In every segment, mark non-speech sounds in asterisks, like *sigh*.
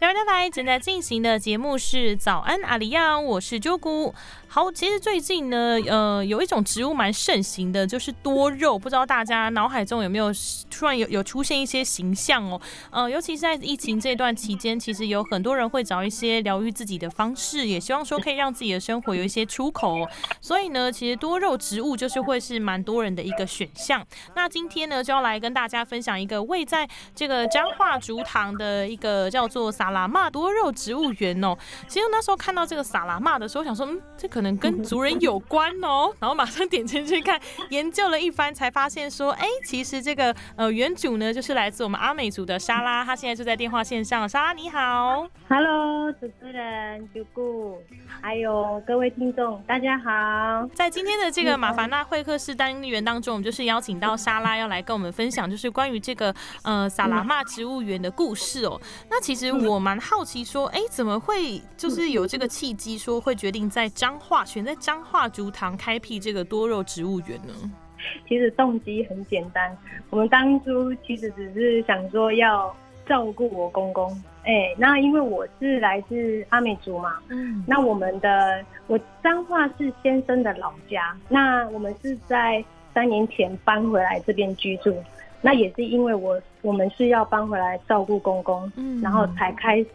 台湾台正在进行的节目是早安阿里亚，我是啾姑。好，其实最近呢，呃，有一种植物蛮盛行的，就是多肉。不知道大家脑海中有没有突然有有出现一些形象哦？呃，尤其是在疫情这段期间，其实有很多人会找一些疗愈自己的方式，也希望说可以让自己的生活有一些出口。所以呢，其实多肉植物就是会是蛮多人的一个选项。那今天呢，就要来跟大家分享一个位在这个彰化竹塘的一个叫做撒拉玛多肉植物园哦。其实那时候看到这个萨拉玛的时候，想说，嗯，这可能跟族人有关哦，*laughs* 然后马上点进去看，研究了一番，才发现说，哎，其实这个呃原主呢，就是来自我们阿美族的莎拉，她现在就在电话线上。莎拉你好，Hello，主持人九姑，还有各位听众，大家好。在今天的这个马凡纳会客室单元当中，我们就是邀请到莎拉要来跟我们分享，就是关于这个呃萨拉玛植物园的故事哦。那其实我蛮好奇说，哎，怎么会就是有这个契机，说会决定在彰化选在。彰化竹塘开辟这个多肉植物园呢？其实动机很简单，我们当初其实只是想说要照顾我公公。哎，那因为我是来自阿美族嘛，嗯，那我们的我彰化是先生的老家，那我们是在三年前搬回来这边居住，那也是因为我我们是要搬回来照顾公公，嗯，然后才开始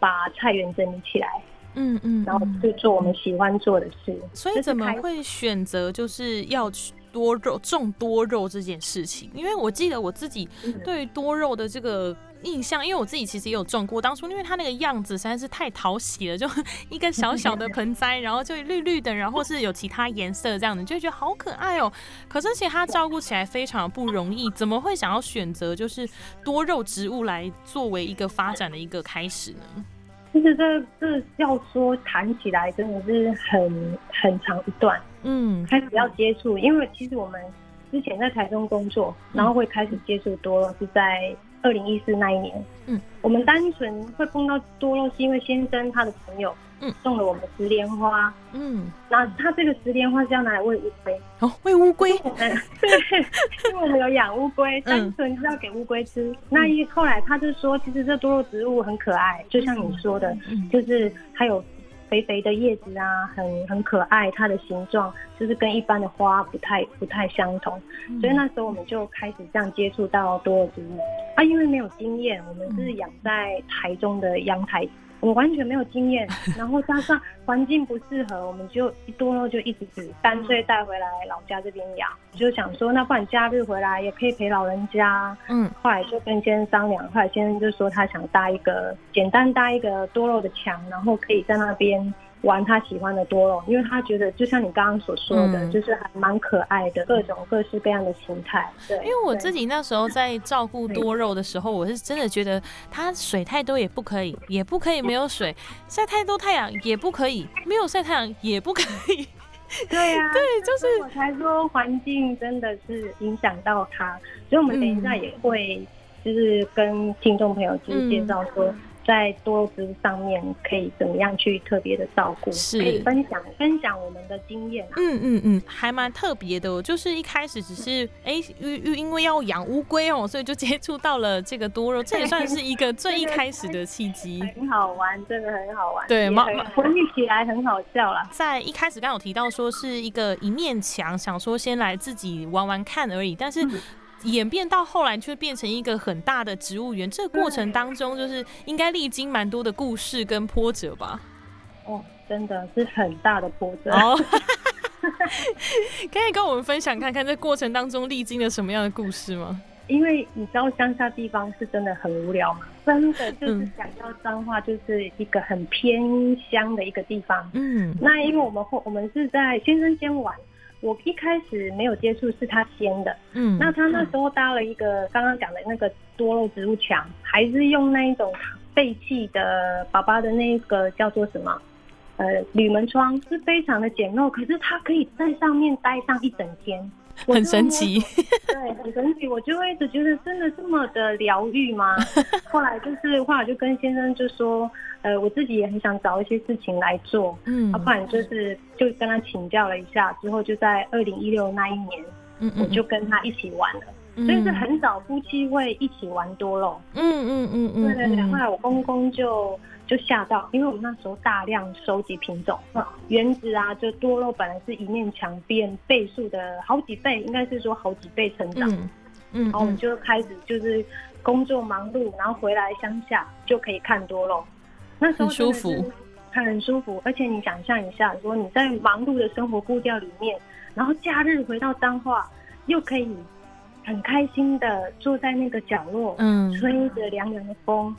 把菜园整理起来。嗯嗯，然后去做我们喜欢做的事。所以怎么会选择就是要去多肉种多肉这件事情？因为我记得我自己对多肉的这个印象，因为我自己其实也有种过。当初因为它那个样子实在是太讨喜了，就 *laughs* 一个小小的盆栽，然后就绿绿的，然后是有其他颜色这样的，就觉得好可爱哦。可是其实它照顾起来非常不容易，怎么会想要选择就是多肉植物来作为一个发展的一个开始呢？其实这这要说谈起来真的是很很长一段，嗯，开始要接触，因为其实我们之前在台中工作，然后会开始接触多了是在二零一四那一年，嗯，我们单纯会碰到多肉是因为先生他的朋友。嗯，送了我们石莲花。嗯，那他这个石莲花是要拿来喂乌龟。哦，喂乌龟。对，*laughs* 因为我们有养乌龟，单纯是要给乌龟吃。那一后来他就说，其实这多肉植物很可爱，就像你说的，就是它有肥肥的叶子啊，很很可爱。它的形状就是跟一般的花不太不太相同，所以那时候我们就开始这样接触到多肉植物。啊，因为没有经验，我们是养在台中的阳台。我完全没有经验，*laughs* 然后加上环境不适合，我们就一多肉就一直只干脆带回来老家这边养。就想说，那不然假日回来也可以陪老人家。嗯，后来就跟先生商量，后来先生就说他想搭一个简单搭一个多肉的墙，然后可以在那边。玩他喜欢的多肉，因为他觉得就像你刚刚所说的，就是还蛮可爱的，各种各式各样的形态。对，因为我自己那时候在照顾多肉的时候，我是真的觉得它水太多也不可以，也不可以没有 *laughs* 水；晒太多太阳也不可以，没有晒太阳也不可以。*laughs* 对呀，对，就是我才说环境真的是影响到它，所以我们等一下也会就是跟听众朋友就是介绍说。在多肉植物上面可以怎么样去特别的照顾？是可以分享分享我们的经验。嗯嗯嗯，还蛮特别的。就是一开始只是哎，因因为要养乌龟哦，所以就接触到了这个多肉，这也算是一个最一开始的契机。*laughs* 很好玩，真的很好玩。对，回忆起来很好笑啦。在一开始刚有提到说是一个一面墙，想说先来自己玩玩看而已，但是。演变到后来却变成一个很大的植物园，这个过程当中就是应该历经蛮多的故事跟波折吧？哦，真的是很大的波折。哦，*laughs* 可以跟我们分享看看这过程当中历经了什么样的故事吗？因为你知道乡下地方是真的很无聊嘛，真的就是讲到脏话，就是一个很偏乡的一个地方。嗯，那因为我们后我们是在先生先玩。我一开始没有接触，是他先的。嗯，那他那时候搭了一个刚刚讲的那个多肉植物墙，还是用那一种废弃的爸爸的那个叫做什么？呃，铝门窗是非常的简陋，可是它可以在上面待上一整天。很神奇，*laughs* 对，很神奇。我就会一直觉得，真的这么的疗愈吗？后来就是，后来就跟先生就说，呃，我自己也很想找一些事情来做，嗯，要不然就是就跟他请教了一下，之后就在二零一六那一年，嗯嗯，我就跟他一起玩了。所以是很早夫妻会一起玩多肉。嗯嗯嗯嗯，对对对。后来我公公就就吓到，因为我们那时候大量收集品种，原子啊，就多肉本来是一面墙变倍数的好几倍，应该是说好几倍成长。嗯，然后我们就开始就是工作忙碌，然后回来乡下就可以看多肉，那时候舒服，很舒服。而且你想象一下，说你在忙碌的生活步调里面，然后假日回到彰化，又可以很开心的坐在那个角落，嗯，吹着凉凉的风，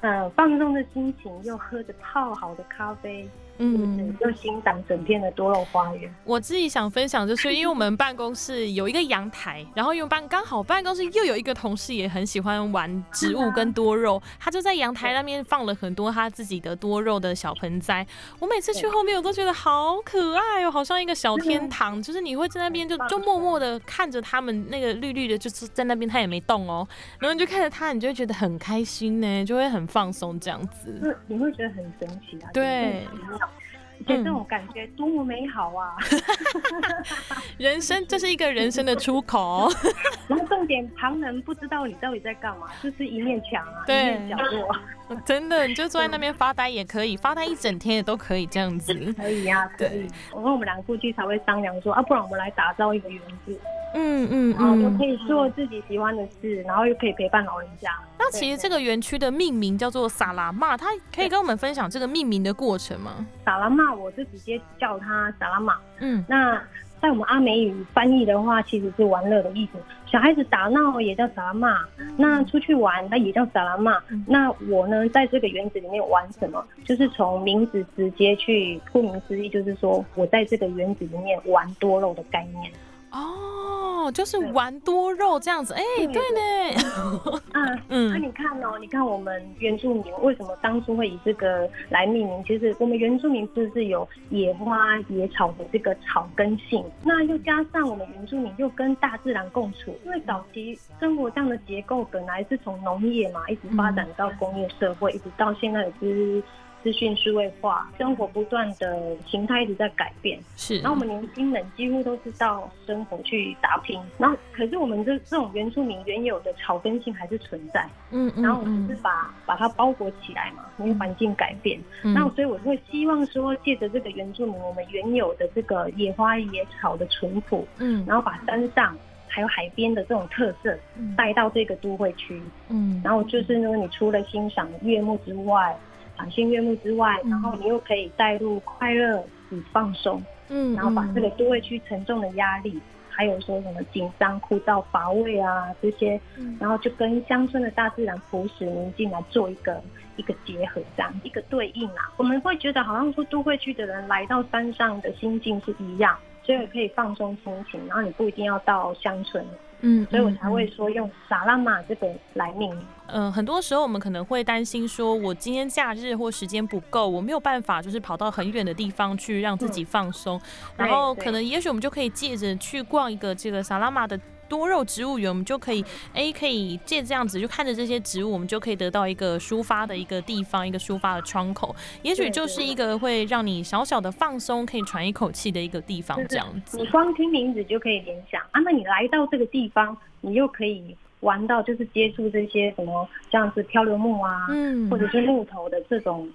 呃，放松的心情，又喝着泡好的咖啡。嗯，就欣赏整片的多肉花园。我自己想分享，就是因为我们办公室有一个阳台，然后因为办刚好办公室又有一个同事也很喜欢玩植物跟多肉，他就在阳台那边放了很多他自己的多肉的小盆栽。我每次去后面，我都觉得好可爱哦，好像一个小天堂。就是你会在那边就就默默的看着他们那个绿绿的，就是在那边他也没动哦，然后你就看着他，你就会觉得很开心呢，就会很放松这样子。你会觉得很神奇啊？对。这种感觉多么美好啊！*laughs* 人生这是一个人生的出口。*laughs* 然后重点，旁人不知道你到底在干嘛，就是一面墙啊，一面角落。真的，你就坐在那边发呆也可以，发呆一整天也都可以这样子。可以呀，可以。我跟我们两个夫妻才会商量说啊，不然我们来打造一个园子。嗯嗯嗯，就可以做自己喜欢的事，然后又可以陪伴老人家。那其实这个园区的命名叫做萨拉玛，它可以跟我们分享这个命名的过程吗？萨拉玛，我就直接叫他萨拉玛。嗯，那。在我们阿美语翻译的话，其实是玩乐的意思。小孩子打闹也叫萨拉玛，那出去玩那也叫萨拉玛。那我呢，在这个园子里面玩什么？就是从名字直接去，顾名思义，就是说我在这个园子里面玩多肉的概念。哦，就是玩多肉这样子，哎，对呢。*laughs* 啊 *laughs* 嗯，那你看哦，你看我们原住民为什么当初会以这个来命名？其实我们原住民是是有野花野草的这个草根性，那又加上我们原住民又跟大自然共处，因为早期生活这样的结构本来是从农业嘛，一直发展到工业社会，一直到现在是。资讯数位化，生活不断的形态一直在改变，是。然后我们年轻人几乎都是到生活去打拼，然后可是我们这这种原住民原有的草根性还是存在，嗯嗯。然后我们是把把它包裹起来嘛，因为环境改变，那所以我会希望说，借着这个原住民我们原有的这个野花野草的淳朴，嗯，然后把山上还有海边的这种特色带到这个都会区，嗯，然后就是呢，你除了欣赏悦目之外。赏心悦目之外，然后你又可以带入快乐与放松，嗯，然后把这个都会区沉重的压力，还有说什么紧张、枯燥、乏味啊这些，然后就跟乡村的大自然朴实宁静来做一个一个结合，这样一个对应啊，我们会觉得好像说都会区的人来到山上的心境是一样，所以可以放松心情，然后你不一定要到乡村。嗯，所以我才会说用萨拉玛这个来命名。嗯，很多时候我们可能会担心说，我今天假日或时间不够，我没有办法就是跑到很远的地方去让自己放松。然后可能也许我们就可以借着去逛一个这个萨拉玛的。多肉植物园，我们就可以，哎，可以借这样子，就看着这些植物，我们就可以得到一个抒发的一个地方，一个抒发的窗口，也许就是一个会让你小小的放松，可以喘一口气的一个地方，这样子。你光听名字就可以联想啊，那你来到这个地方，你又可以玩到，就是接触这些什么，像是漂流木啊，嗯，或者是木头的这种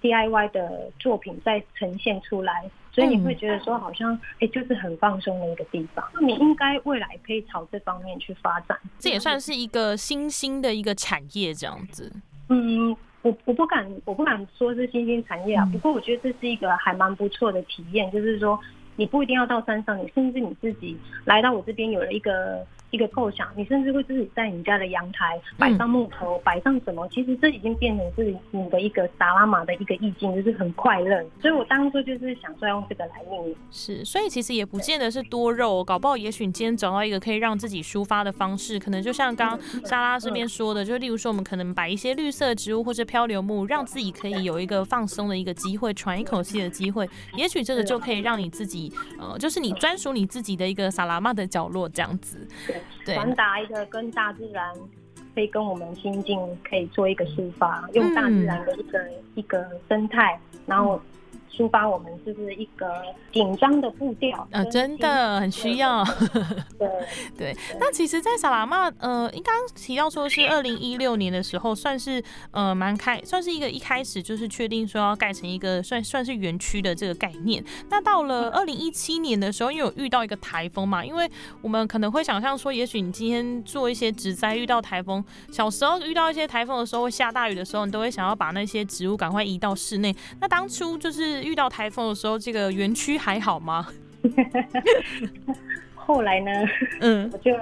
DIY 的作品再呈现出来。所以你会觉得说，好像哎，就是很放松的一个地方。那你应该未来可以朝这方面去发展，这也算是一个新兴的一个产业这样子。嗯，我我不敢，我不敢说是新兴产业啊。不过我觉得这是一个还蛮不错的体验，就是说你不一定要到山上，你甚至你自己来到我这边有了一个。一个构想，你甚至会自己在你家的阳台摆上木头，摆上什么？其实这已经变成是你的一个达拉玛的一个意境，就是很快乐。所以我当初就是想说用这个来命名。是，所以其实也不见得是多肉，搞不好也许你今天找到一个可以让自己抒发的方式，可能就像刚莎拉这边说的，就例如说我们可能摆一些绿色植物或者漂流木，让自己可以有一个放松的一个机会，喘一口气的机会。也许这个就可以让你自己，呃，就是你专属你自己的一个萨拉玛的角落这样子。传达一个跟大自然，可以跟我们心境可以做一个抒发，用大自然的一个一个生态，然后抒发我们就是一个紧张的步调呃，真的很需要。对 *laughs* 对，那其实，在萨拉玛，呃，应刚提到说是二零一六年的时候，算是呃蛮开，算是一个一开始就是确定说要盖成一个算算是园区的这个概念。那到了二零一七年的时候，因为有遇到一个台风嘛，因为我们可能会想象说，也许你今天做一些植栽遇到台风，小时候遇到一些台风的时候，会下大雨的时候，你都会想要把那些植物赶快移到室内。那当初就是遇到台风的时候，这个园区还好吗？*laughs* 后来呢，嗯，*laughs* 我就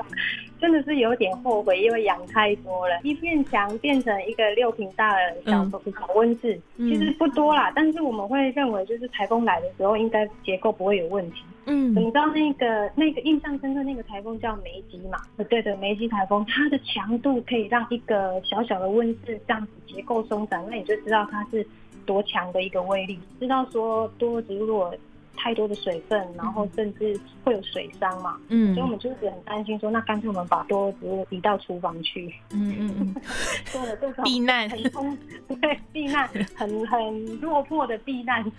真的是有点后悔，因为养太多了，一面墙变成一个六平大的小小温室，其实不多啦，但是我们会认为，就是台风来的时候，应该结构不会有问题。嗯，你知道那个那个印象深刻那个台风叫梅吉嘛？对的，梅吉台风，它的强度可以让一个小小的温室这样子结构松散，那你就知道它是。多强的一个威力，知道说多如果太多的水分，然后甚至会有水伤嘛，嗯，所以我们就是很担心说，那干脆我们把多植物移到厨房去，嗯嗯嗯，*laughs* 做了这种避难，很空，*laughs* 对，避难很很落魄的避难。*laughs*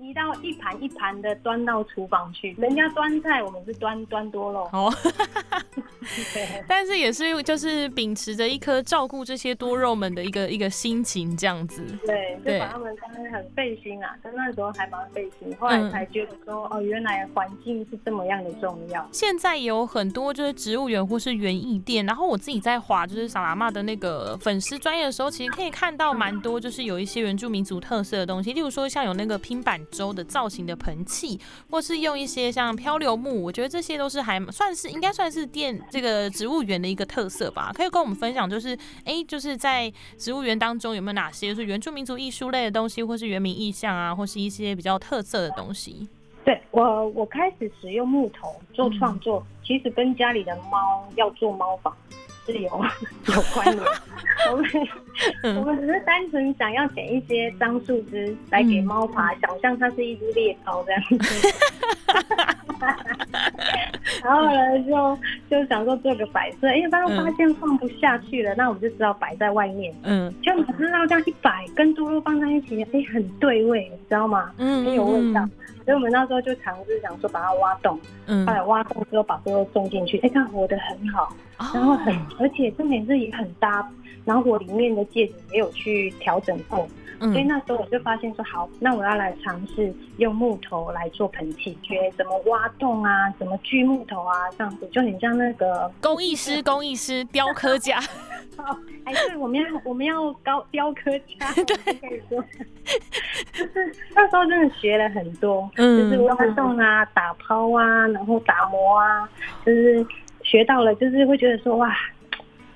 移到一盘一盘的端到厨房去，人家端菜，我们是端端多肉。哦，*laughs* 但是也是就是秉持着一颗照顾这些多肉们的一个一个心情，这样子。对，就把他们当时很费心啊，在那时候还蛮费心，后来才觉得说，哦，原来环境是这么样的重要。现在有很多就是植物园或是园艺店，然后我自己在划就是萨拉玛的那个粉丝专业的时候，其实可以看到蛮多就是有一些原住民族特色的东西，例如说像有那个拼板。周的造型的盆器，或是用一些像漂流木，我觉得这些都是还算是应该算是店这个植物园的一个特色吧。可以跟我们分享，就是哎，就是在植物园当中有没有哪些是原住民族艺术类的东西，或是原民意象啊，或是一些比较特色的东西？对我，我开始使用木头做创作，其实跟家里的猫要做猫房。是有 *laughs* 有关联，我们 *laughs* 我们只是单纯想要捡一些樟树枝来给猫爬，想象它是一只猎豹这样子。*laughs* 然后呢，就就想说做个摆设，因为刚刚发现放不下去了，那我们就知道摆在外面。嗯，就马上这样一摆，跟多肉放在一起，哎，很对味，你知道吗？嗯，很有味道。所以我们那时候就尝试想说把它挖洞，嗯，后来挖洞之后把多肉种进去，哎，它活得很好，然后很，而且重点是也很搭，然后我里面的戒指也有去调整过。所以那时候我就发现说，好，那我要来尝试用木头来做盆器，学怎么挖洞啊，怎么锯木头啊，这样子就很像那个工艺师、工艺师、雕刻家。*laughs* 哦，哎，对，我们要我们要高雕刻家，*laughs* 可以说，就是那时候真的学了很多，嗯，就是挖洞啊、打抛啊，然后打磨啊，就是学到了，就是会觉得说哇。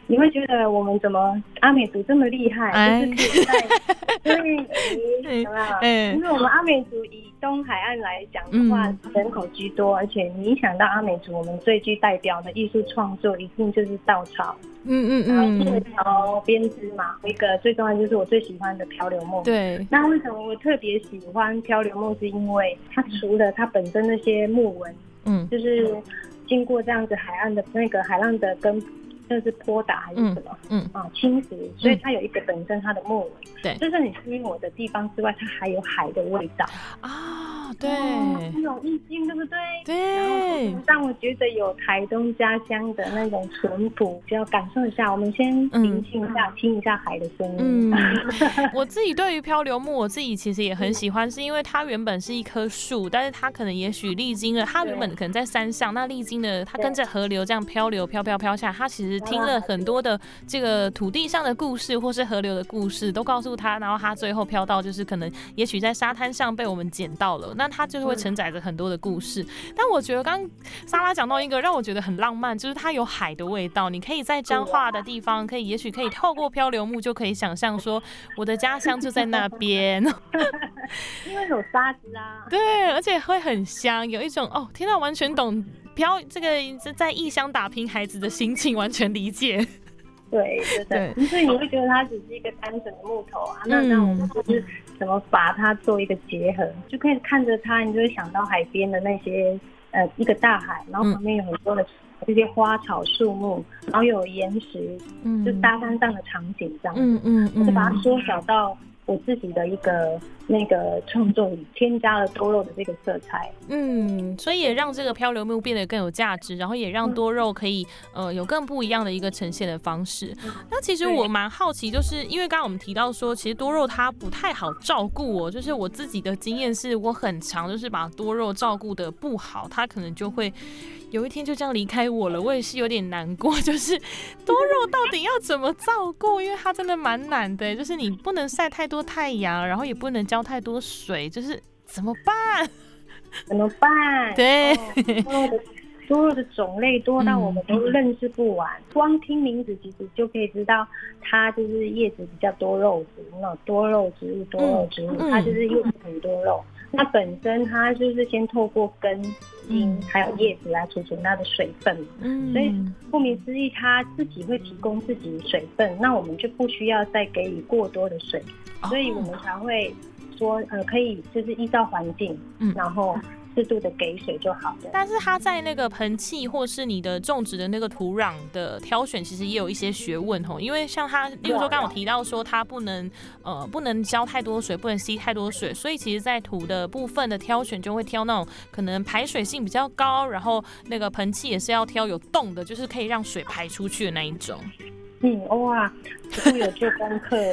你会觉得我们怎么阿美族这么厉害？就是可以在因为什么？因为我们阿美族以东海岸来讲的话，人口居多，而且你想到阿美族，我们最具代表的艺术创作一定就是稻草。嗯嗯嗯。线条编织嘛，一个最重要就是我最喜欢的漂流木。对。那为什么我特别喜欢漂流木？是因为它除了它本身那些木纹，嗯，就是经过这样子海岸的那个海浪的跟。就是波打还是什么？嗯啊，侵蚀，所以它有一个本身它的木纹。对，就是你吸引我的地方之外，它还有海的味道啊，对，有意境，对不对？对，然后让我觉得有台东家乡的那种淳朴，就要感受一下。我们先聆听一下，听一下海的声音。嗯 *laughs* 我自己对于漂流木，我自己其实也很喜欢，是因为它原本是一棵树，但是它可能也许历经了，它原本可能在山上，那历经了它跟着河流这样漂流，飘飘飘下，它其实听了很多的这个土地上的故事，或是河流的故事，都告诉。他，然后他最后飘到，就是可能，也许在沙滩上被我们捡到了，那它就是会承载着很多的故事。但我觉得刚莎拉讲到一个让我觉得很浪漫，就是它有海的味道。你可以在彰化的地方，可以也许可以透过漂流木就可以想象说，我的家乡就在那边，*laughs* 因为有沙子啊。对，而且会很香，有一种哦，听到完全懂漂这个在异乡打拼孩子的心情，完全理解。对对对，所以你会觉得它只是一个单纯的木头啊？那那我们就是怎么把它做一个结合，就可以看着它，你就会想到海边的那些呃一个大海，然后旁边有很多的这些花草树木，然后又有岩石，嗯，就沙滩上的场景这样，嗯嗯嗯，就把它缩小到我自己的一个那个创作里添加了多肉的这个色彩，嗯，所以也让这个漂流木变得更有价值，然后也让多肉可以呃有更不一样的一个呈现的方式。那其实我蛮好奇，就是因为刚刚我们提到说，其实多肉它不太好照顾哦，就是我自己的经验是我很常就是把多肉照顾的不好，它可能就会。有一天就这样离开我了，我也是有点难过。*laughs* 就是多肉到底要怎么照顾？因为它真的蛮难的，就是你不能晒太多太阳，然后也不能浇太多水，就是怎么办？怎么办？*laughs* 对，多多肉的种类多到我们都认识不完。光听名字其实就可以知道，它就是叶子比较多肉植物，那多肉植物，多肉植物，它就是叶子很多肉。那本身它就是先透过根。茎还有叶子来储存它的水分，嗯，所以顾名思义，它自己会提供自己水分，那我们就不需要再给予过多的水，所以我们才会说，呃，可以就是依照环境，嗯，然后。适度的给水就好了。但是它在那个盆器或是你的种植的那个土壤的挑选，其实也有一些学问吼。因为像它，例如说刚刚提到说它不能呃不能浇太多水，不能吸太多水，所以其实在土的部分的挑选就会挑那种可能排水性比较高，然后那个盆器也是要挑有洞的，就是可以让水排出去的那一种。嗯哇，植物有做功课耶。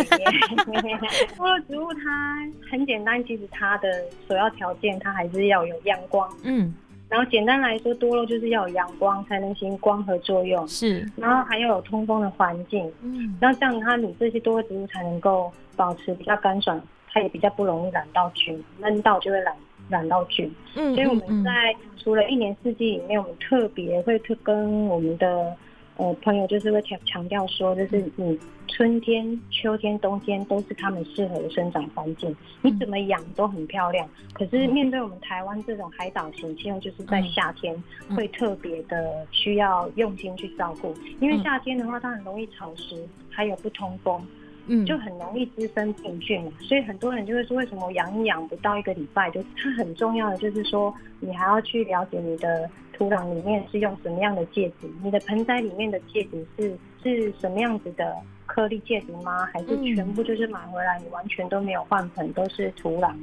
多 *laughs* 肉植物它很简单，其实它的首要条件它还是要有阳光。嗯，然后简单来说，多肉就是要有阳光才能行光合作用。是，然后还要有通风的环境。嗯，然后这样它你这些多肉植物才能够保持比较干爽，它也比较不容易染到菌，闷到就会染染到菌。嗯，所以我们在除了一年四季里面，我们特别会特跟我们的。呃，朋友就是会强强调说，就是你春天、秋天、冬天都是他们适合的生长环境，你怎么养都很漂亮。可是面对我们台湾这种海岛型气候，就是在夏天会特别的需要用心去照顾，因为夏天的话它很容易潮湿，还有不通风。嗯，就很容易滋生病菌嘛，所以很多人就会说，为什么养一养不到一个礼拜，就它很重要的就是说，你还要去了解你的土壤里面是用什么样的介质，你的盆栽里面的介质是是什么样子的颗粒介质吗？还是全部就是买回来你完全都没有换盆，都是土壤，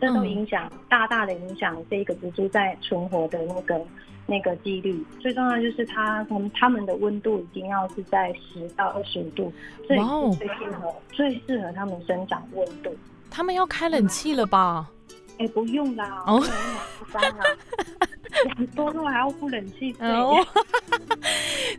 这都影响大大的影响这一个植株在存活的那个。那个几率最重要就是它，它们它们的温度一定要是在十到二十五度，最最适合最适合它们生长温度。他们要开冷气了吧？哎，不用啦，哦，不干了。养 *laughs* 多肉还要不冷气哦，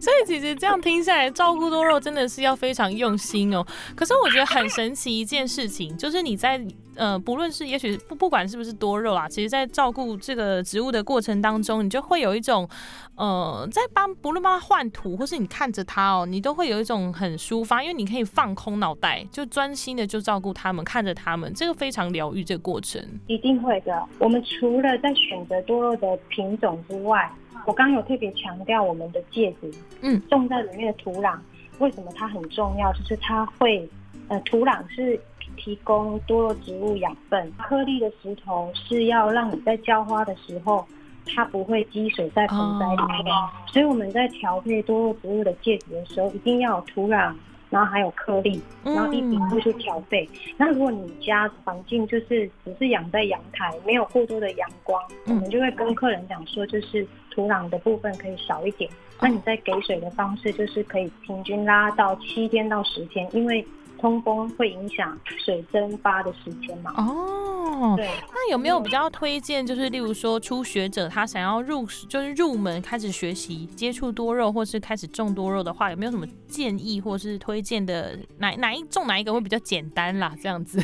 所以其实这样听下来，照顾多肉真的是要非常用心哦。可是我觉得很神奇一件事情，就是你在呃，不论是也许不不管是不是多肉啊，其实在照顾这个植物的过程当中，你就会有一种呃，在帮不论帮它换土，或是你看着它哦，你都会有一种很抒发，因为你可以放空脑袋，就专心的就照顾它们，看着它们，这个非常疗愈。这个过程一定会的。我们除了在选择多肉的。品种之外，我刚刚有特别强调我们的介质，嗯，种在里面的土壤，为什么它很重要？就是它会，呃，土壤是提供多肉植物养分，颗粒的石头是要让你在浇花的时候，它不会积水在盆栽里面。所以我们在调配多肉植物的介质的时候，一定要有土壤。然后还有颗粒，然后一笔一去调配。那如果你家环境就是只是养在阳台，没有过多的阳光，我们就会跟客人讲说，就是土壤的部分可以少一点。那你在给水的方式就是可以平均拉到七天到十天，因为。通风会影响水蒸发的时间嘛？哦，对。那有没有比较推荐？就是例如说初学者他想要入，就是入门开始学习接触多肉，或是开始种多肉的话，有没有什么建议或是推荐的？哪哪一种哪一个会比较简单啦？这样子。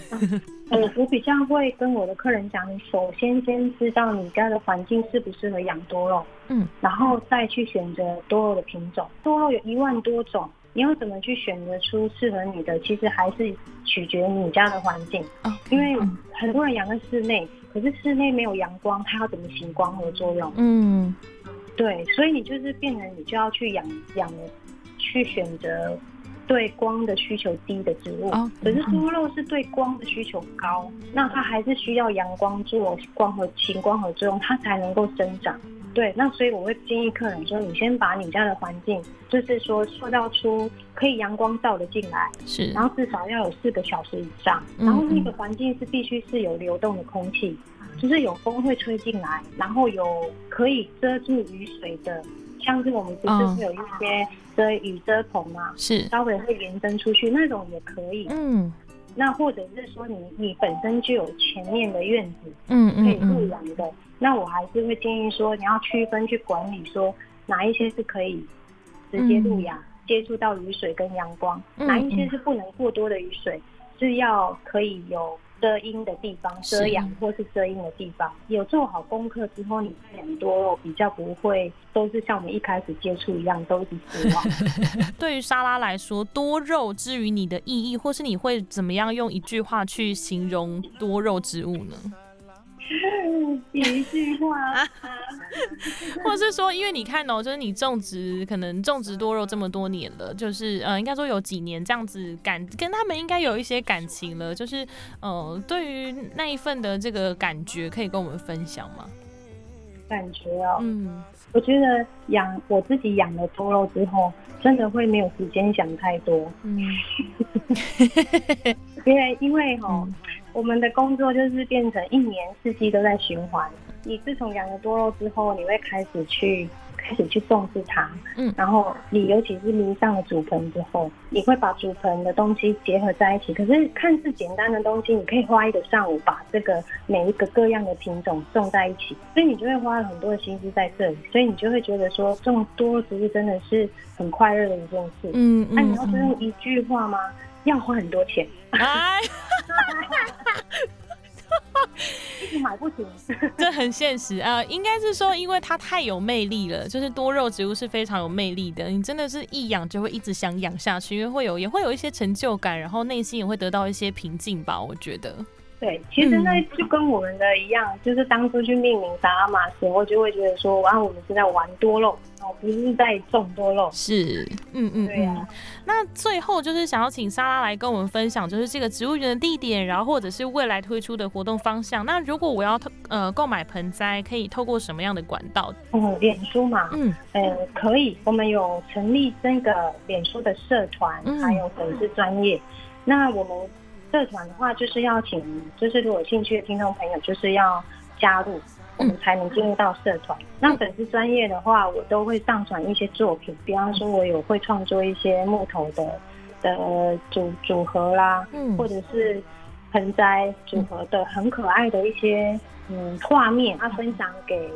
嗯，*laughs* 我比较会跟我的客人讲，你首先先知道你家的环境适不适合养多肉，嗯，然后再去选择多肉的品种。多肉有一万多种。你要怎么去选择出适合你的？其实还是取决你家的环境啊。因为很多人养在室内，可是室内没有阳光，它要怎么行光合作用？嗯，对，所以你就是变成你就要去养养，去选择对光的需求低的植物。可是猪肉是对光的需求高，那它还是需要阳光做光合行光合作用，它才能够生长。对，那所以我会建议客人说，你先把你家的环境，就是说塑造出可以阳光照的进来，是，然后至少要有四个小时以上，然后那个环境是必须是有流动的空气，就是有风会吹进来，然后有可以遮住雨水的，像是我们不是会有一些遮雨遮棚嘛，是，稍微会延伸出去那种也可以，嗯。那或者是说你你本身就有前面的院子，嗯可以露阳的，那我还是会建议说你要区分去管理，说哪一些是可以直接露阳，接触到雨水跟阳光，哪一些是不能过多的雨水，是要可以有。遮阴的地方，遮阳或是遮阴的地方，有做好功课之后，你养多肉比较不会都是像我们一开始接触一样都是失望。*laughs* 对于沙拉来说，多肉之于你的意义，或是你会怎么样用一句话去形容多肉植物呢？*laughs* 一句话，*laughs* 或者是说，因为你看哦，就是你种植，可能种植多肉这么多年了，就是呃，应该说有几年这样子感，跟他们应该有一些感情了，就是呃，对于那一份的这个感觉，可以跟我们分享吗？感觉哦，嗯，我觉得养我自己养了多肉之后，真的会没有时间想太多，嗯，*laughs* 因为因为哈。我们的工作就是变成一年四季都在循环。你自从养了多肉之后，你会开始去开始去重视它，嗯，然后你尤其是迷上了主盆之后，你会把主盆的东西结合在一起。可是看似简单的东西，你可以花一个上午把这个每一个各样的品种种在一起，所以你就会花了很多的心思在这里，所以你就会觉得说种多肉植物真的是很快乐的一件事。嗯嗯，那你要是用一句话吗？要花很多钱。哎。一直买不起，*laughs* 这很现实啊！应该是说，因为它太有魅力了，就是多肉植物是非常有魅力的。你真的是一养就会一直想养下去，因为会有也会有一些成就感，然后内心也会得到一些平静吧。我觉得，对，其实那就跟我们的一样，就是当初去命名沙拉马时，候就会觉得说，哇，我们是在玩多肉。哦，不是在种多肉，是，嗯嗯，对呀。那最后就是想要请莎拉来跟我们分享，就是这个植物园的地点，然后或者是未来推出的活动方向。那如果我要呃购买盆栽，可以透过什么样的管道？嗯，脸书嘛，嗯，呃，可以。我们有成立这个脸书的社团，还有粉丝专业。那我们社团的话，就是要请，就是如果有兴趣的听众朋友，就是要加入。我们才能进入到社团。那粉丝专业的话，我都会上传一些作品，比方说，我有会创作一些木头的的组组合啦，嗯或者是盆栽组合的很可爱的一些嗯画面，啊，分享给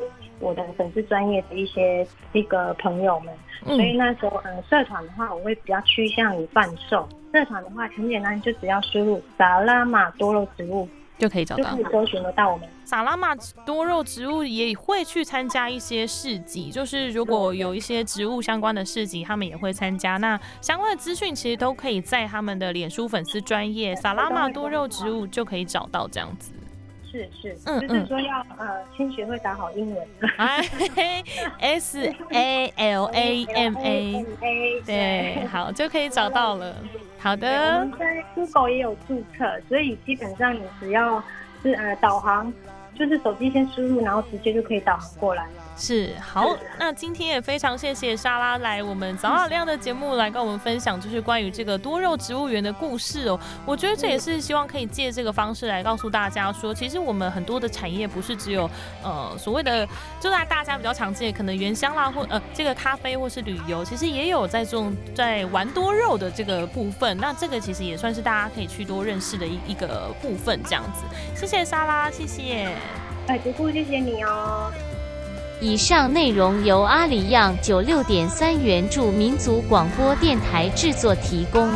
我的粉丝专业的一些一个朋友们。所以那时候，嗯，社团的话，我会比较趋向于贩售。社团的话，很简单，就只要输入“萨拉玛多肉植物”。就可以找到，就可以搜寻得到我们。萨拉玛多肉植物也会去参加一些市集，就是如果有一些植物相关的市集，他们也会参加。那相关的资讯其实都可以在他们的脸书粉丝专业萨拉玛多肉植物就可以找到这样子。是是，嗯就是说要呃先学会打好英文。S A L A M A，对，好就可以找到了。好的。我们在 Google 也有注册，所以基本上你只要是呃导航，就是手机先输入，然后直接就可以导航过来。是好，那今天也非常谢谢莎拉来我们早好亮的节目来跟我们分享，就是关于这个多肉植物园的故事哦。我觉得这也是希望可以借这个方式来告诉大家说，其实我们很多的产业不是只有呃所谓的，就在大家比较常见可能原香啦或呃这个咖啡或是旅游，其实也有在种在玩多肉的这个部分。那这个其实也算是大家可以去多认识的一一个部分，这样子。谢谢莎拉，谢谢。哎，不顾，谢谢你哦。以上内容由阿里样九六点三原著民族广播电台制作提供。